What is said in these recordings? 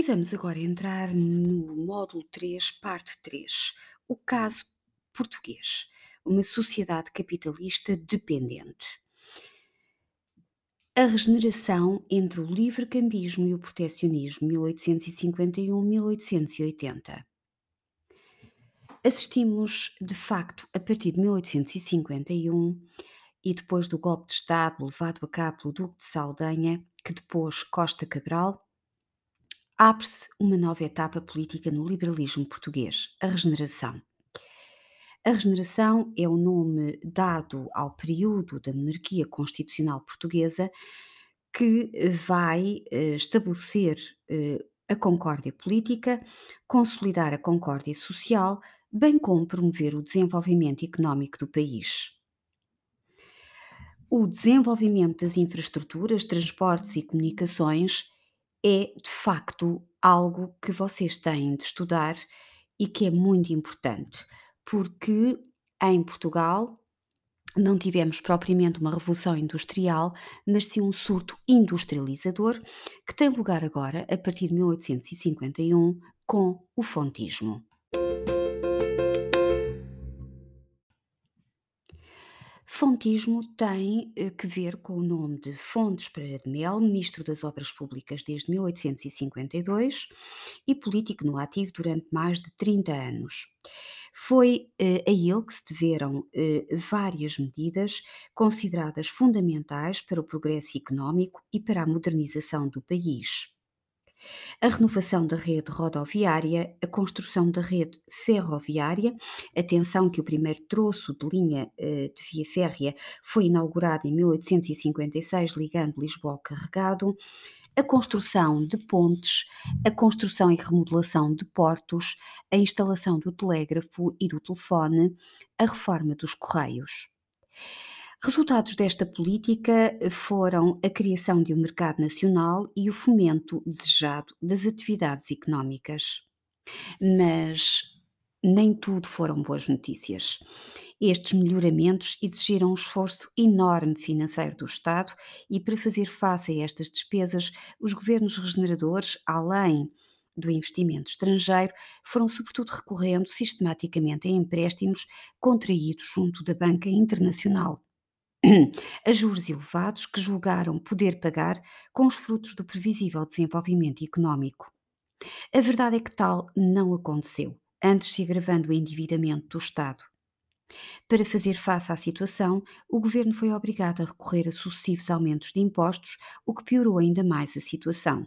E vamos agora entrar no módulo 3, parte 3, o caso português, uma sociedade capitalista dependente. A regeneração entre o livre-cambismo e o protecionismo 1851-1880. Assistimos, de facto, a partir de 1851 e depois do golpe de Estado levado a cabo pelo Duque de Saldanha, que depois Costa Cabral, abre-se uma nova etapa política no liberalismo português, a regeneração. A regeneração é o nome dado ao período da monarquia constitucional portuguesa que eh, vai eh, estabelecer eh, a concórdia política, consolidar a concórdia social, bem como promover o desenvolvimento económico do país. O desenvolvimento das infraestruturas, transportes e comunicações é de facto algo que vocês têm de estudar e que é muito importante porque em Portugal não tivemos propriamente uma revolução industrial, mas sim um surto industrializador que tem lugar agora a partir de 1851 com o fontismo. Fontismo tem eh, que ver com o nome de Fontes Pereira de Mel, Ministro das Obras Públicas desde 1852 e político no ativo durante mais de 30 anos. Foi eh, a ele que se deveram eh, várias medidas consideradas fundamentais para o progresso económico e para a modernização do país a renovação da rede rodoviária, a construção da rede ferroviária. Atenção que o primeiro troço de linha eh, de via férrea foi inaugurado em 1856, ligando Lisboa ao Carregado. A construção de pontes, a construção e remodelação de portos, a instalação do telégrafo e do telefone, a reforma dos correios. Resultados desta política foram a criação de um mercado nacional e o fomento desejado das atividades económicas. Mas nem tudo foram boas notícias. Estes melhoramentos exigiram um esforço enorme financeiro do Estado e, para fazer face a estas despesas, os governos regeneradores, além do investimento estrangeiro, foram sobretudo recorrendo sistematicamente a empréstimos contraídos junto da Banca Internacional a juros elevados que julgaram poder pagar com os frutos do previsível desenvolvimento económico. A verdade é que tal não aconteceu, antes se agravando o endividamento do Estado. Para fazer face à situação, o governo foi obrigado a recorrer a sucessivos aumentos de impostos, o que piorou ainda mais a situação.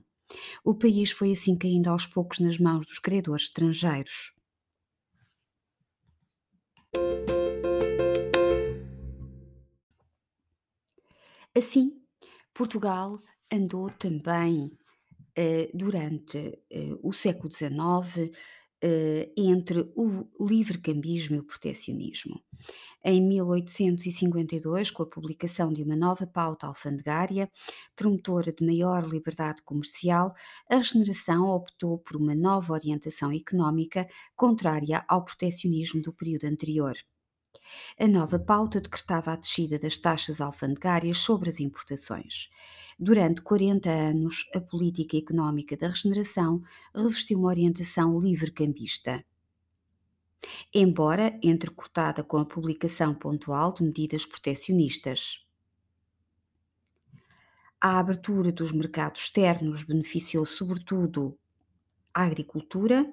O país foi assim caindo aos poucos nas mãos dos credores estrangeiros. Assim, Portugal andou também eh, durante eh, o século XIX eh, entre o livre-cambismo e o protecionismo. Em 1852, com a publicação de uma nova pauta alfandegária, promotora de maior liberdade comercial, a regeneração optou por uma nova orientação económica contrária ao protecionismo do período anterior. A nova pauta decretava a descida das taxas alfandegárias sobre as importações. Durante 40 anos, a política económica da regeneração revestiu uma orientação livre-cambista. Embora entrecortada com a publicação pontual de medidas protecionistas. A abertura dos mercados externos beneficiou sobretudo a agricultura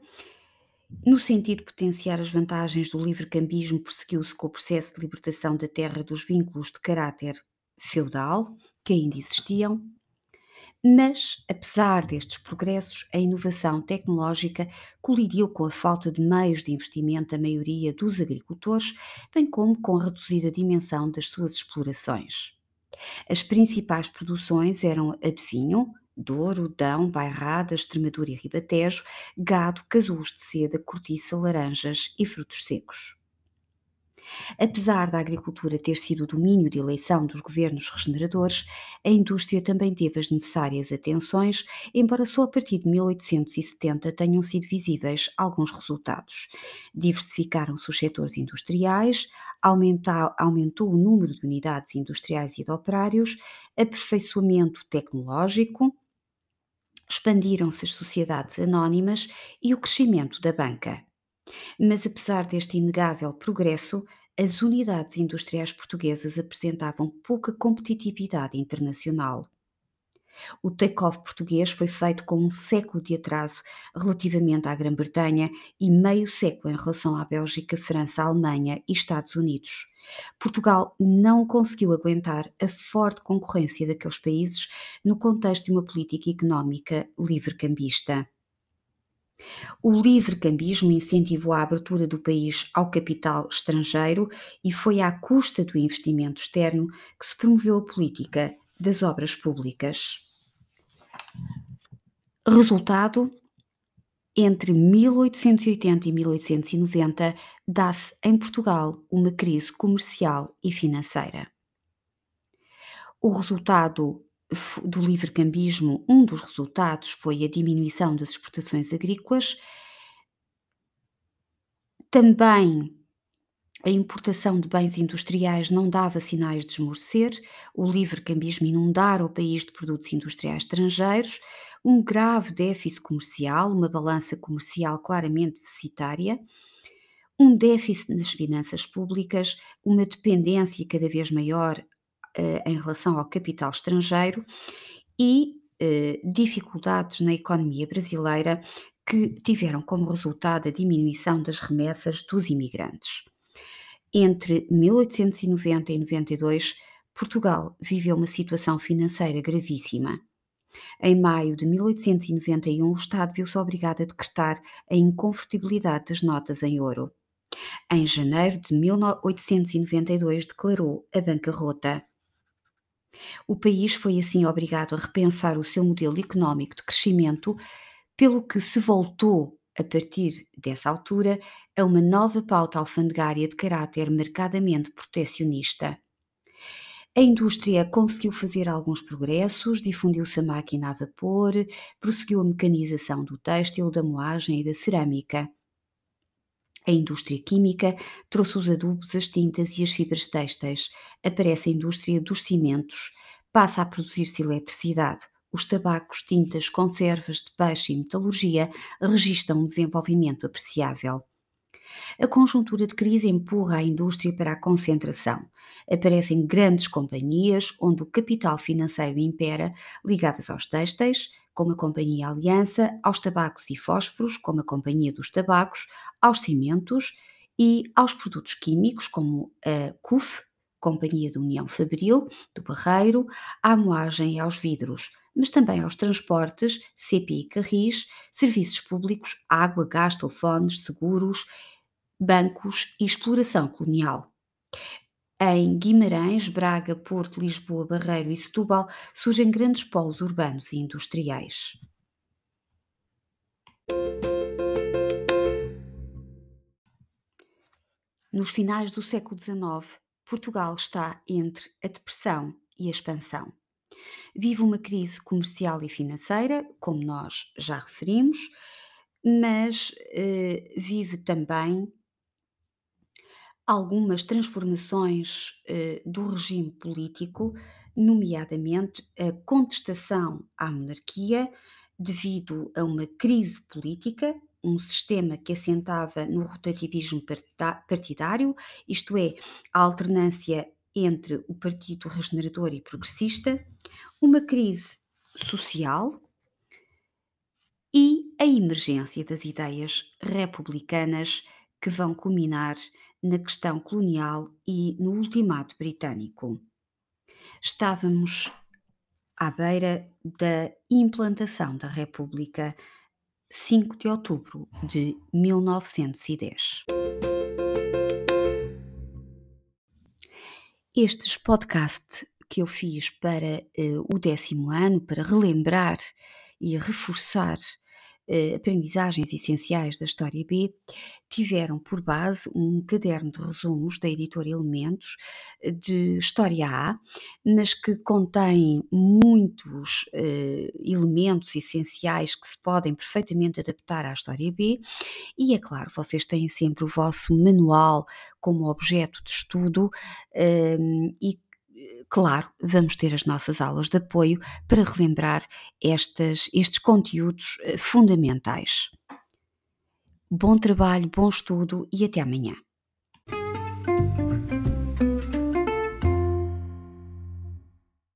no sentido de potenciar as vantagens do livre-cambismo, prosseguiu-se com o processo de libertação da terra dos vínculos de caráter feudal, que ainda existiam, mas, apesar destes progressos, a inovação tecnológica colidiu com a falta de meios de investimento da maioria dos agricultores, bem como com a reduzida dimensão das suas explorações. As principais produções eram a de vinho, Douro, Dão, Bairrada, Extremadura e Ribatejo, gado, casulos de seda, cortiça, laranjas e frutos secos. Apesar da agricultura ter sido o domínio de eleição dos governos regeneradores, a indústria também teve as necessárias atenções, embora só a partir de 1870 tenham sido visíveis alguns resultados. Diversificaram-se os setores industriais, aumentou, aumentou o número de unidades industriais e de operários, aperfeiçoamento tecnológico, Expandiram-se as sociedades anónimas e o crescimento da banca. Mas apesar deste inegável progresso, as unidades industriais portuguesas apresentavam pouca competitividade internacional. O take-off português foi feito com um século de atraso relativamente à Grã-Bretanha e meio século em relação à Bélgica, França, Alemanha e Estados Unidos. Portugal não conseguiu aguentar a forte concorrência daqueles países no contexto de uma política económica livre-cambista. O livre-cambismo incentivou a abertura do país ao capital estrangeiro e foi à custa do investimento externo que se promoveu a política das obras públicas. Resultado: entre 1880 e 1890 dá-se em Portugal uma crise comercial e financeira. O resultado do livre-cambismo, um dos resultados foi a diminuição das exportações agrícolas, também a importação de bens industriais não dava sinais de esmorecer, o livre-cambismo inundara o país de produtos industriais estrangeiros, um grave déficit comercial, uma balança comercial claramente deficitária, um déficit nas finanças públicas, uma dependência cada vez maior uh, em relação ao capital estrangeiro e uh, dificuldades na economia brasileira que tiveram como resultado a diminuição das remessas dos imigrantes. Entre 1890 e 92, Portugal viveu uma situação financeira gravíssima. Em maio de 1891, o Estado viu-se obrigado a decretar a inconvertibilidade das notas em ouro. Em janeiro de 1892, declarou a bancarrota. O país foi assim obrigado a repensar o seu modelo económico de crescimento, pelo que se voltou a partir dessa altura, a uma nova pauta alfandegária de caráter marcadamente protecionista. A indústria conseguiu fazer alguns progressos, difundiu-se a máquina a vapor, prosseguiu a mecanização do têxtil, da moagem e da cerâmica. A indústria química trouxe os adubos, as tintas e as fibras têxteis. Aparece a indústria dos cimentos. Passa a produzir-se eletricidade. Os tabacos, tintas, conservas de peixe e metalurgia registram um desenvolvimento apreciável. A conjuntura de crise empurra a indústria para a concentração. Aparecem grandes companhias onde o capital financeiro impera, ligadas aos têxteis, como a Companhia Aliança, aos tabacos e fósforos, como a Companhia dos Tabacos, aos cimentos e aos produtos químicos, como a CUF, Companhia da União Fabril, do Barreiro, à moagem e aos vidros, mas também aos transportes, CPI Carris, serviços públicos, água, gás, telefones, seguros, bancos e exploração colonial. Em Guimarães, Braga, Porto, Lisboa, Barreiro e Setúbal surgem grandes polos urbanos e industriais. Nos finais do século XIX, Portugal está entre a depressão e a expansão. Vive uma crise comercial e financeira, como nós já referimos, mas eh, vive também algumas transformações eh, do regime político, nomeadamente a contestação à monarquia devido a uma crise política, um sistema que assentava no rotativismo partidário, isto é, a alternância entre o Partido Regenerador e Progressista, uma crise social e a emergência das ideias republicanas que vão culminar na questão colonial e no ultimato britânico. Estávamos à beira da implantação da República 5 de outubro de 1910. Estes podcasts que eu fiz para uh, o décimo ano, para relembrar e reforçar aprendizagens essenciais da História B, tiveram por base um caderno de resumos da editora Elementos eh, de História A, mas que contém muitos uh, elementos essenciais que se podem perfeitamente adaptar à História B, e é claro, vocês têm sempre o vosso manual como objeto de estudo um, e claro, vamos ter as nossas aulas de apoio para relembrar estas, estes conteúdos fundamentais. Bom trabalho, bom estudo e até amanhã.